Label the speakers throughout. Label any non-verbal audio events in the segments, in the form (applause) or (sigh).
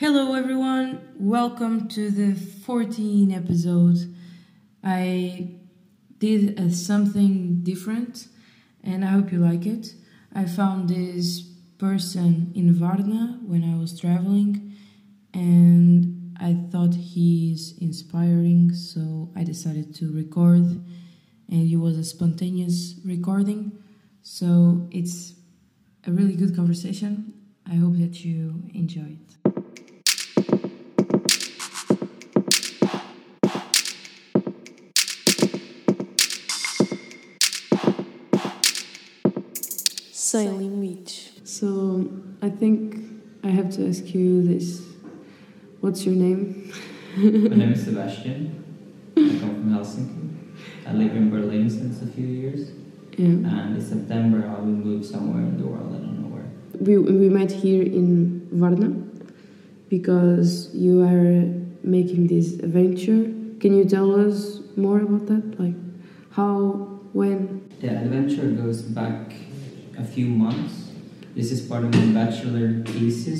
Speaker 1: Hello, everyone. Welcome to the 14th episode. I did a something different, and I hope you like it. I found this person in Varna when I was traveling, and I thought he's inspiring, so I decided to record. And it was a spontaneous recording, so it's a really good conversation. I hope that you enjoy it.
Speaker 2: Sem limites.
Speaker 1: So I think I have to ask you this. What's your name?
Speaker 3: My name is (laughs) Sebastian. I come from Helsinki. I live in Berlin since a few years.
Speaker 1: Yeah.
Speaker 3: And in September, I will move somewhere in the world. I don't know where.
Speaker 1: We, we met here in Varna because you are making this adventure. Can you tell us more about that? Like how, when?
Speaker 3: The adventure goes back a few months. This is part of my bachelor thesis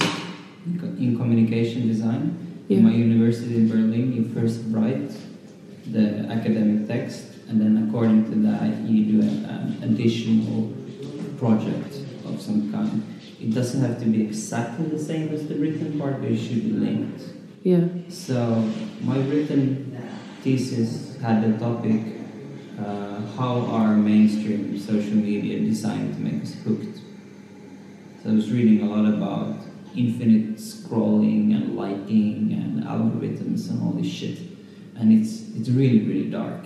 Speaker 3: in communication design.
Speaker 1: Yeah.
Speaker 3: In my university in Berlin, you first write the academic text, and then according to that, you do an, an additional project of some kind. It doesn't have to be exactly the same as the written part, but it should be linked.
Speaker 1: Yeah.
Speaker 3: So my written thesis had the topic uh, how are mainstream social media designed to make us hooked. So I was reading a lot about infinite scrolling and liking and algorithms and all this shit, and it's it's really really dark.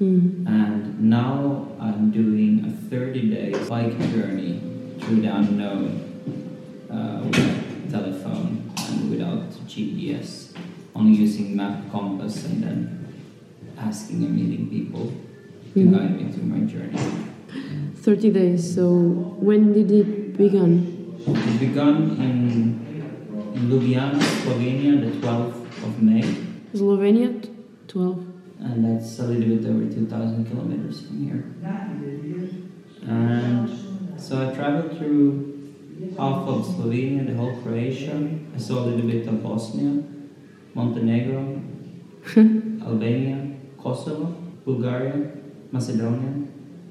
Speaker 1: Mm.
Speaker 3: And now I'm doing a 30 day bike journey through the unknown uh, without telephone and without GPS, only using map, compass, and then asking and meeting people to
Speaker 1: Mhm.
Speaker 3: guide me through my journey.
Speaker 1: 30 days. So when did it begin?
Speaker 3: It began in, in Ljubljana, Slovenia, the 12th of May,
Speaker 1: Slovenia? T- 12.
Speaker 3: and that's a little bit over 2,000 kilometers from here. And so I traveled through half of Slovenia, the whole Croatia. I saw a little bit of Bosnia, Montenegro, (laughs) Albania, Kosovo, Bulgaria, Macedonia,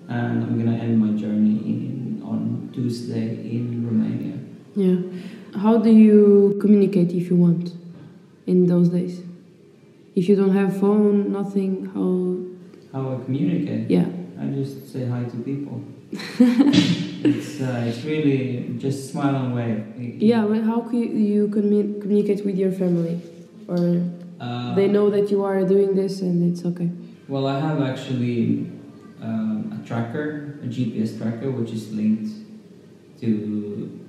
Speaker 3: and I'm gonna end my journey in, on Tuesday in Romania.
Speaker 1: Yeah. How do you communicate if you want in those days? If you don't have phone, nothing, how.
Speaker 3: How I communicate?
Speaker 1: Yeah.
Speaker 3: I just say hi to people. (laughs) it's uh, it's really just smile and wave.
Speaker 1: Yeah, how can you commu- communicate with your family? Or
Speaker 3: Uh,
Speaker 1: they know that you are doing this and it's okay?
Speaker 3: Well, I have actually um, a tracker, a GPS tracker, which is linked to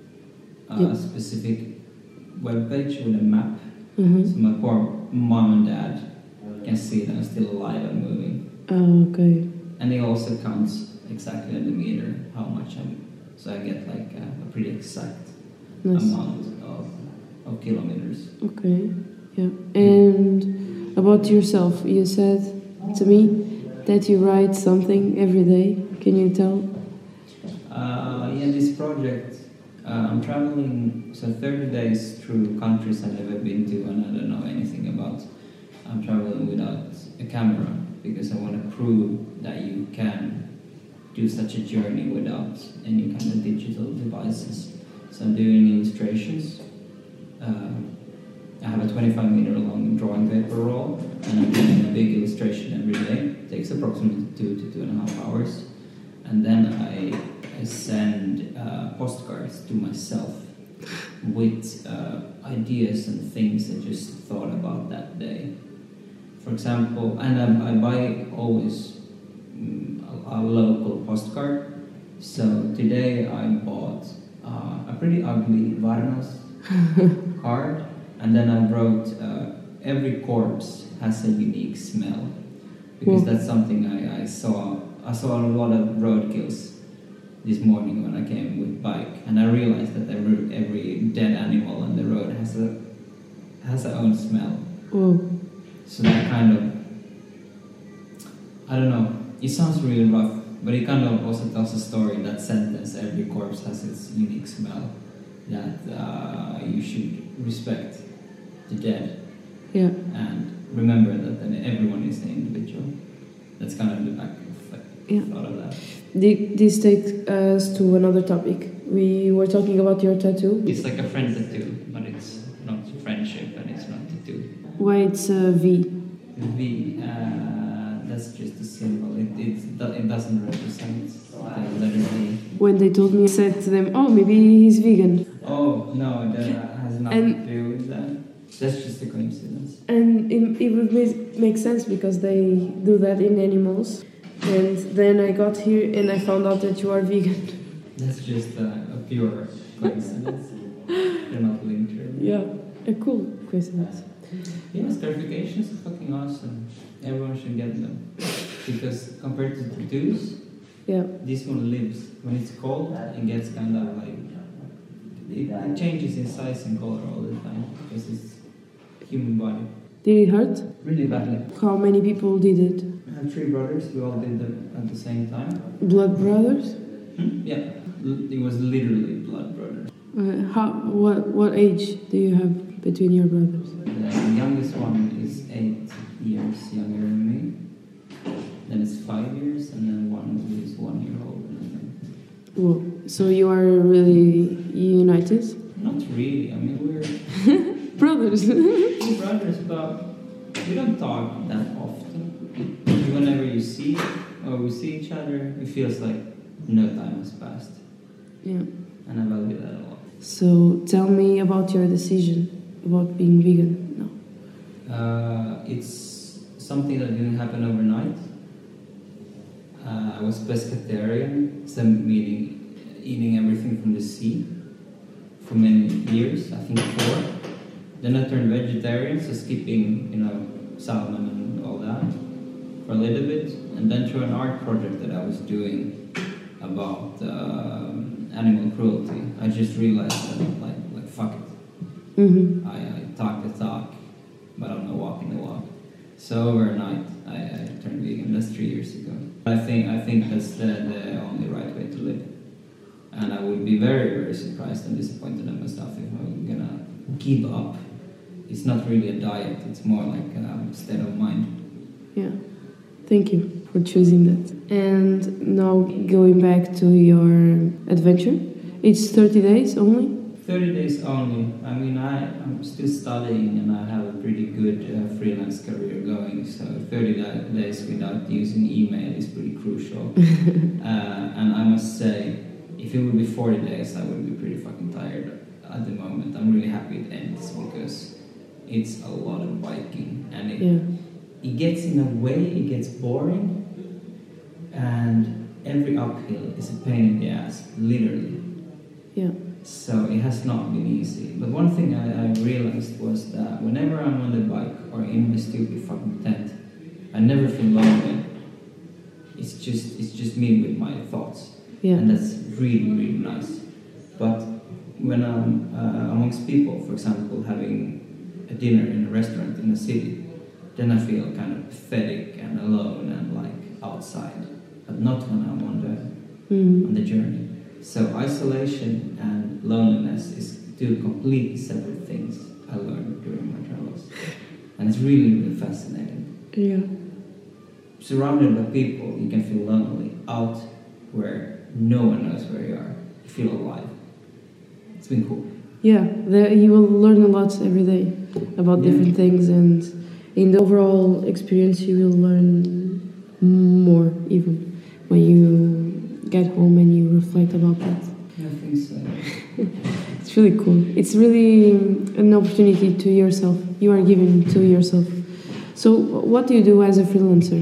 Speaker 3: uh, a specific web page with a map.
Speaker 1: Mm-hmm.
Speaker 3: So my poor mom and dad can see that I'm still alive and moving.
Speaker 1: Oh, okay.
Speaker 3: And it also counts exactly on the meter how much I'm. So I get like a, a pretty exact
Speaker 1: Nice.
Speaker 3: amount of, of kilometers.
Speaker 1: Okay, yeah. And about yourself, you said to me that you write something every day. Can you tell?
Speaker 3: Uh, yeah, this project, uh, I'm traveling so 30 days through countries I've never been to and I don't know anything about. I'm traveling without a camera because I want to prove that you can do such a journey without any kind of digital devices. So I'm doing illustrations. Uh, I have a 25 meter long drawing paper roll and I'm doing a big illustration every day. It takes approximately two to two and a half hours. And then I, I send uh, postcards to myself with uh, ideas and things I just thought about that day. For example, and I, I buy always mm, a, a local postcard. So today I bought uh, a pretty ugly Varnas (laughs) card, and then I wrote uh, every corpse has a unique smell because
Speaker 1: Whoa.
Speaker 3: that's something I, I saw. I saw a lot of roadkills this morning when I came with bike, and I realized that every every dead animal on the road has a has their own smell.
Speaker 1: Oh,
Speaker 3: So that kind of I don't know. It sounds really rough, but it kind of also tells a story in that sentence. Every corpse has its unique smell that uh, you should respect. The dead
Speaker 1: Yeah.
Speaker 3: and remember that then everyone is an individual. That's kind of the back of
Speaker 1: Yeah.
Speaker 3: thought of that.
Speaker 1: Thi- This takes us to another topic. We were talking about your tattoo.
Speaker 3: It's like a friend tattoo, but it's not friendship and it's not a tattoo.
Speaker 1: Why it's a V?
Speaker 3: V. Uh, that's just a symbol. It, it, it doesn't represent the letter V.
Speaker 1: When they told me, I said to them, "Oh, maybe he's vegan."
Speaker 3: Oh, no, that has nothing
Speaker 1: And-
Speaker 3: to do with that. That's just a coincidence.
Speaker 1: And it, it would make, make sense because they do that in animals. And then I got here and I found out that you are vegan.
Speaker 3: That's just a, a pure coincidence. (laughs) They're not linked really.
Speaker 1: Yeah, a cool coincidence.
Speaker 3: Yes, scarifications are fucking awesome. Everyone should get them. Because compared to tattoos,
Speaker 1: Yeah,
Speaker 3: this one lives. When it's cold, it gets kind of like. It, it changes in size and color all the time because it's human body.
Speaker 1: did it hurt?
Speaker 3: Really badly.
Speaker 1: How many people did it?
Speaker 3: I have three brothers. We all did it at the same time.
Speaker 1: Blood brothers?
Speaker 3: Hmm? Yeah, it was literally blood brothers.
Speaker 1: Uh, how? What? What age do you have between your brothers?
Speaker 3: The youngest one is eight years younger than me. Then it's five years, and then one who is one year older than me.
Speaker 1: Whoa. So you are really united?
Speaker 3: Not really. I mean, we're
Speaker 1: Brothers. (laughs) (laughs)
Speaker 3: brothers, but we don't talk that often. Whenever you see or we see each other, it feels like no time has passed,
Speaker 1: yeah.
Speaker 3: and I value that a lot.
Speaker 1: So tell me about your decision about being vegan. No.
Speaker 3: Uh, it's something that didn't happen overnight. Uh, I was pescatarian, so meaning eating everything from the sea for many years, I think four. Then I turned vegetarian, so skipping, you know, salmon and all that for a little bit. And then through an art project that I was doing about um, animal cruelty, I just realized that, like, like fuck it.
Speaker 1: Mm-hmm.
Speaker 3: I, I talk the talk, but I'm not walking the walk. So overnight, I, I turned vegan. That's three years ago. I think I think that's the, the only right way to live. And I would be very very surprised and disappointed in myself if I'm gonna give up. It's not really a diet. It's more like a state of mind.
Speaker 1: Yeah. Thank you for choosing that. And now going back to your adventure, it's 30 days only.
Speaker 3: 30 days only. I mean, I, I'm still studying and I have a pretty good uh, freelance career going, so 30 da- days without using email is pretty crucial. (laughs) uh, and I must say, if it would be 40 days, I would be pretty fucking tired at the moment. I'm really happy it ends because it's a lot of biking and it,
Speaker 1: Yeah.
Speaker 3: it gets in a way, it gets boring, and every uphill is a pain in the ass, literally.
Speaker 1: Yeah.
Speaker 3: So it has not been easy. But one thing I, I realized was that whenever I'm on the bike or in my stupid fucking tent, I never feel lonely. It's just it's just me with my thoughts,
Speaker 1: Yeah.
Speaker 3: and that's really really nice. But when I'm uh, amongst people, for example, having a dinner in a restaurant in a city, then I feel kind of pathetic and alone and like outside. But not when I'm on the
Speaker 1: Mm.
Speaker 3: on the journey. So isolation and loneliness is two completely separate things I learned during my travels, and it's really really fascinating.
Speaker 1: Yeah.
Speaker 3: Surrounded by people, you can feel lonely. Out where no one knows where you are, you feel alive. It's been cool.
Speaker 1: Yeah. There, you will learn a lot every day about
Speaker 3: Yeah.
Speaker 1: different things, and in the overall experience, you will learn more even when you get home and you reflect about that.
Speaker 3: I think so. (laughs)
Speaker 1: It's really cool. It's really an opportunity to yourself. You are giving to yourself. So, what do you do as a freelancer?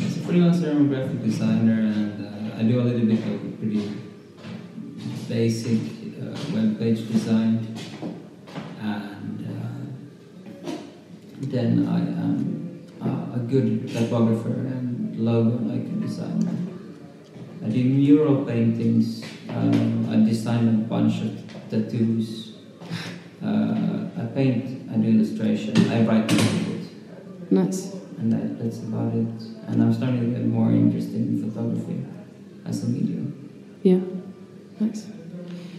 Speaker 3: As a freelancer, I'm a graphic designer, and uh, I do a little bit of pretty basic web page design, and uh, then I am uh, a good typographer and logo icon designer. I do mural paintings. Um, I design a bunch of tattoos. Uh, I paint. I do illustration. I write a little bit
Speaker 1: Nice.
Speaker 3: and that, that's about it. And I'm starting to get more interested in photography as a medium.
Speaker 1: Yeah. Nice.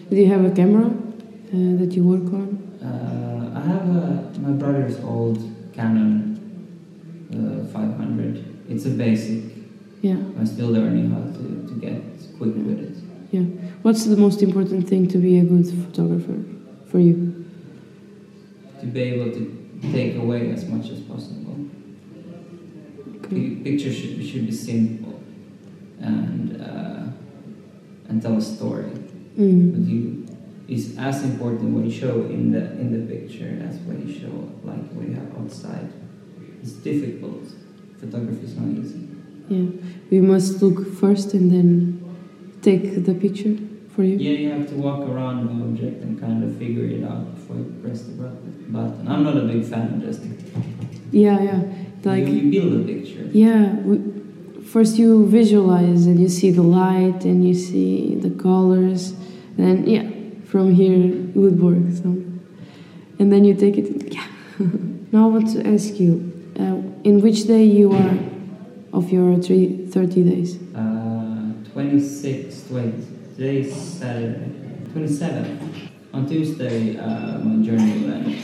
Speaker 1: Do you have a camera uh, that you work on?
Speaker 3: Uh, I have a, my brother's old Canon uh, 500. It's a basic.
Speaker 1: Yeah.
Speaker 3: I'm still learning how to, to get quick with it. Yeah.
Speaker 1: What's the most important thing to be a good photographer for you?
Speaker 3: To be able to take away as much as possible.
Speaker 1: Okay.
Speaker 3: Pictures should, should be simple and uh, and tell a story.
Speaker 1: Mm.
Speaker 3: But you, it's as important what you show in the in the picture as what you show like what you have outside. It's difficult. Photography is not easy.
Speaker 1: Yeah. We must look first and then take the picture for you.
Speaker 3: Yeah, you have to walk around the object and kind of figure it out before you press the button. button. I'm not a big fan of just
Speaker 1: Yeah, yeah. Like
Speaker 3: you, you build a picture.
Speaker 1: Yeah, we, first you visualize and you see the light and you see the colors, and yeah, from here it would work. So, and then you take it. Yeah. (laughs) now I want to ask you, uh, in which day you are of your three, 30 days?
Speaker 3: Uh, 26, wait, today's Saturday. 27th. On Tuesday, uh, my journey will end.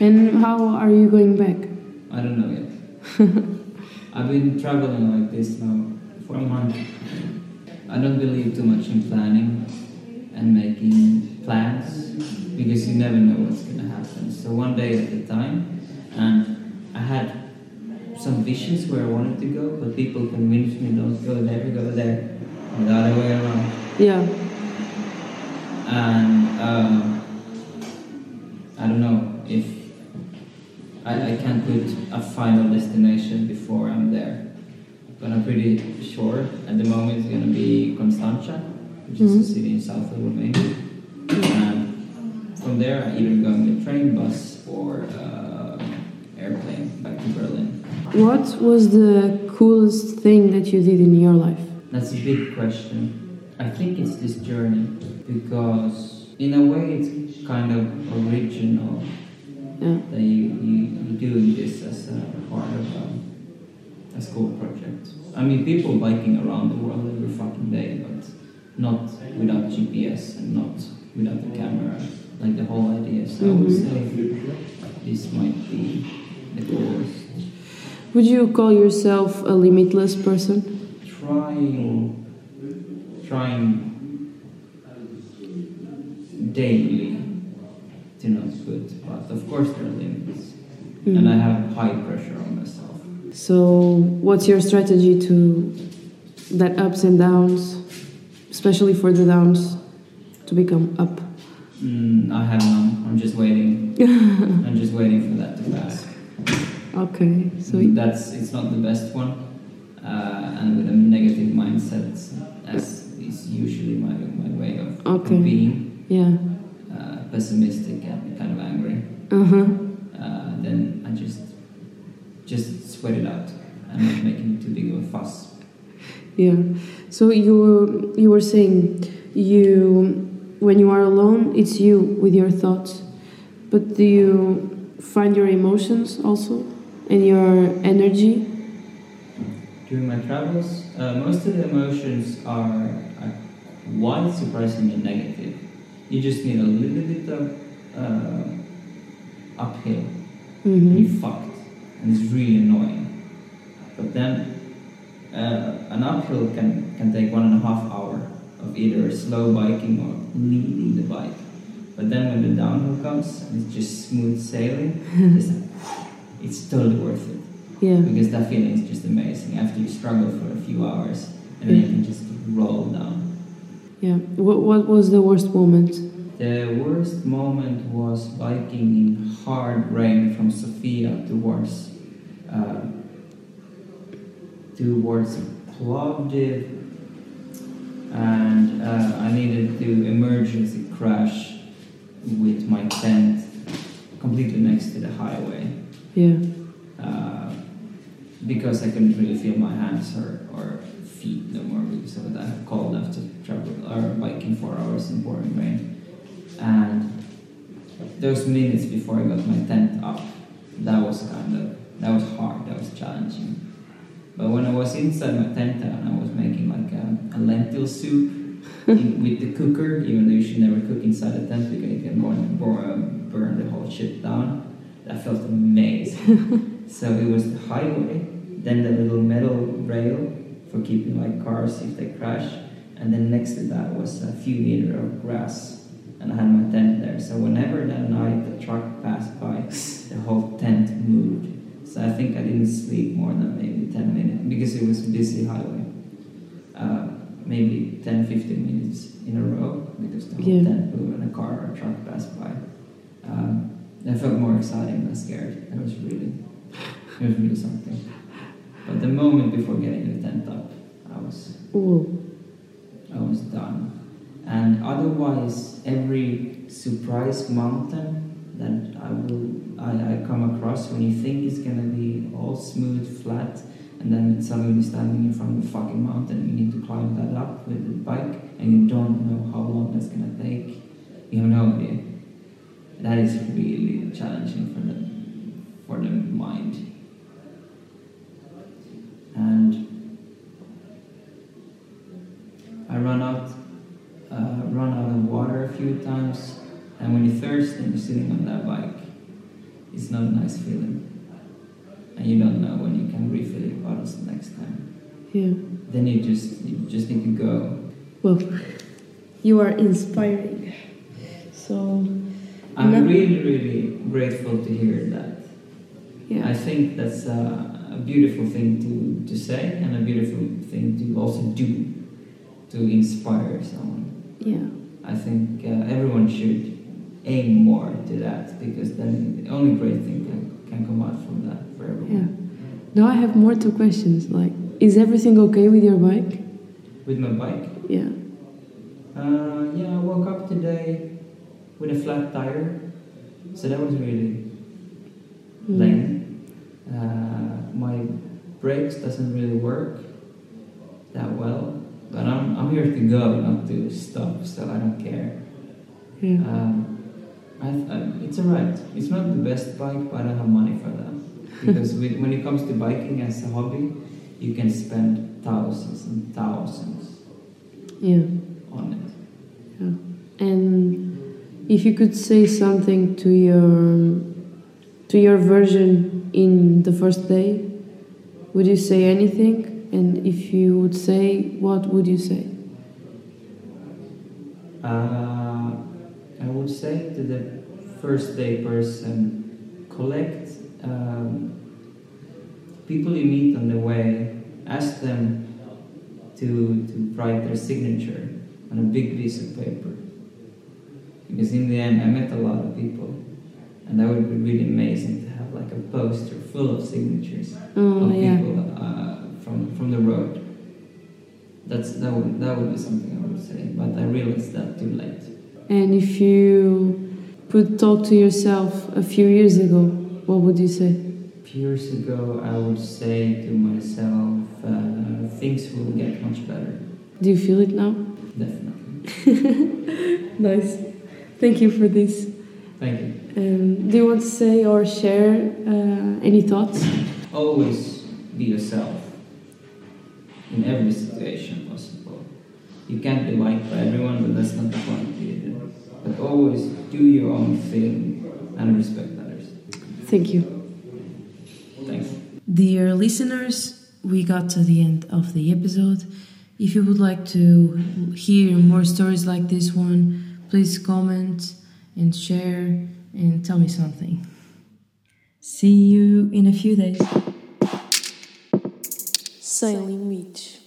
Speaker 1: And how are you going back?
Speaker 3: I don't know yet. (laughs) I've been traveling like this now for a month. I don't believe too much in planning and making plans because you never know what's gonna happen. So one day at a time, and I had some visions where I wanted to go, but people convinced me don't go there, go there, and the other way around.
Speaker 1: Yeah,
Speaker 3: And um, I don't know if I, I can't put a final destination before I'm there. But I'm pretty sure at the moment it's gonna be Constanța, which is a city in south of Romania. And from there, I either go with train, bus, or uh, airplane back to Berlin.
Speaker 1: what was the coolest thing that you did in your life?
Speaker 3: That's a big question. I think it's this journey because, in a way, it's kind of original
Speaker 1: Yeah,
Speaker 3: that you, you, you're doing this as a part of a, a school project. I mean, people biking around the world every fucking day, but not without GPS and not without the camera. Like the whole idea. So I would say this might be the coolest.
Speaker 1: would you call yourself a limitless person?
Speaker 3: Trying, trying daily to not put, but of course there are limits.
Speaker 1: Mm.
Speaker 3: And I have high pressure on myself.
Speaker 1: So, what's your strategy to that ups and downs, especially for the downs, to become up?
Speaker 3: Mm, I have none. I'm just waiting. (laughs) I'm just waiting for that to pass.
Speaker 1: Okay, so
Speaker 3: that's it's not the best one, uh, and with a negative mindset, as is usually my my way of, of
Speaker 1: Okay.
Speaker 3: being
Speaker 1: yeah,
Speaker 3: uh, pessimistic and kind of angry.
Speaker 1: uh huh,
Speaker 3: Uh, then I just sweat it out and not making too big of a fuss.
Speaker 1: yeah. So you were, you were saying you when you are alone, it's you with your thoughts, but do you find your emotions also and your energy?
Speaker 3: During my travels, uh, most of the emotions are, are quite surprisingly negative. You just need a little bit of uh, uphill, and
Speaker 1: Mm-hmm.
Speaker 3: you're fucked, and it's really annoying. But then, uh, an uphill can, can take one and a half hour of either slow biking or leading the bike. But then when the downhill comes, and it's just smooth sailing, (laughs) it's, like, it's totally worth it
Speaker 1: Yeah,
Speaker 3: because that feeling is just amazing after you struggle for a few hours and then you can just roll down.
Speaker 1: yeah. What what was the worst moment?
Speaker 3: The worst moment was biking in hard rain from Sofia towards uh, towards Plovdiv, and uh, I needed to emergency crash with my tent completely next to the highway.
Speaker 1: Yeah,
Speaker 3: uh, because I couldn't really feel my hands or, or feet no more because of that cold after travel or biking four hours in pouring rain. And those minutes before I got my tent up, that was kind of that was hard, that was challenging. But when I was inside my tent and I was making like a, a lentil soup (laughs) in, with the cooker, even though you should never cook inside a tent because you can burn, burn, um, burn the whole shit down. That felt amazing. (laughs) so it was the highway, then the little metal rail for keeping like cars if they crash, and then next to that was a few meter of grass, and I had my tent there. So whenever that night the truck passed by, the whole tent moved. So I think I didn't sleep more than maybe 10 minutes because it was a busy highway. Uh, maybe 10 15 minutes in a row because the whole
Speaker 2: Yeah.
Speaker 3: tent moved and a car or a truck passed by. Um, that felt more exciting than scared. That was really, it was really something. But the moment before getting the tent up, I was
Speaker 2: Ooh.
Speaker 3: I was done. And otherwise, every surprise mountain that I will I, I come across when you think it's gonna be all smooth, flat, and then suddenly you're standing in front of a fucking mountain. You need to climb that up with the bike, and you don't know how long that's gonna take. You have no idea. That is really challenging for the for the mind. And I run out, uh, run out of water a few times, and when you're thirsty and you're sitting on that bike, it's not a nice feeling, and you don't know when you can refill your bottles the next time.
Speaker 2: Yeah.
Speaker 3: Then you just you just need to go.
Speaker 2: Well, you are inspiring. So,
Speaker 3: I'm
Speaker 2: No.
Speaker 3: really really grateful to hear that.
Speaker 2: Yeah.
Speaker 3: I think that's a, a beautiful thing to, to say and a beautiful thing to also do to inspire someone.
Speaker 2: Yeah.
Speaker 3: I think uh, everyone should aim more to that because then the only great thing can, can come out from that for everyone. Yeah.
Speaker 2: Now I have more two questions. Like, is everything okay with your bike?
Speaker 3: With my bike,
Speaker 2: Yeah.
Speaker 3: uh, yeah, I woke up today with a flat tire, so that was really
Speaker 2: Mm.
Speaker 3: lame. Uh, my brakes doesn't really work that well, but I'm, I'm here to go, not to stop, so I don't care.
Speaker 2: Yeah.
Speaker 3: Um, I, I, it's alright. It's not the best bike, but I don't have money for that. Because with, when it comes to biking as a hobby, you can spend thousands and thousands
Speaker 2: yeah.
Speaker 3: on it. Yeah.
Speaker 2: And if you could say something to your to your version in the first day, would you say anything? And if you would say, what would you say?
Speaker 3: Uh, I would say to the first day person, collect um, people you meet on the way, ask them to, to write their signature on a big piece of paper. Because in the end, I met a lot of people, and that would be really amazing to have like a poster full of signatures
Speaker 2: Oh
Speaker 3: of
Speaker 2: yeah.
Speaker 3: people uh, from from the road. That's that would that would be something I would say, but I realized that too late.
Speaker 2: And if you could talk to yourself a few years ago, what would you say?
Speaker 3: A Few years ago, I would say to myself, uh, things will get much better.
Speaker 2: Do you feel it now?
Speaker 3: Definitely. (laughs)
Speaker 2: Nice. Thank you for this.
Speaker 3: Thank you.
Speaker 2: Um, do you want to say or share uh, any thoughts?
Speaker 3: Always be yourself in every situation possible. You can't be liked by everyone, but that's not the point. But always do your own thing and respect others.
Speaker 2: Thank you.
Speaker 3: Thanks.
Speaker 1: Dear listeners, we got to the end of the episode. If you would like to hear more stories like this one, please comment and share and tell me something. See you in a few days.
Speaker 2: Sem limites.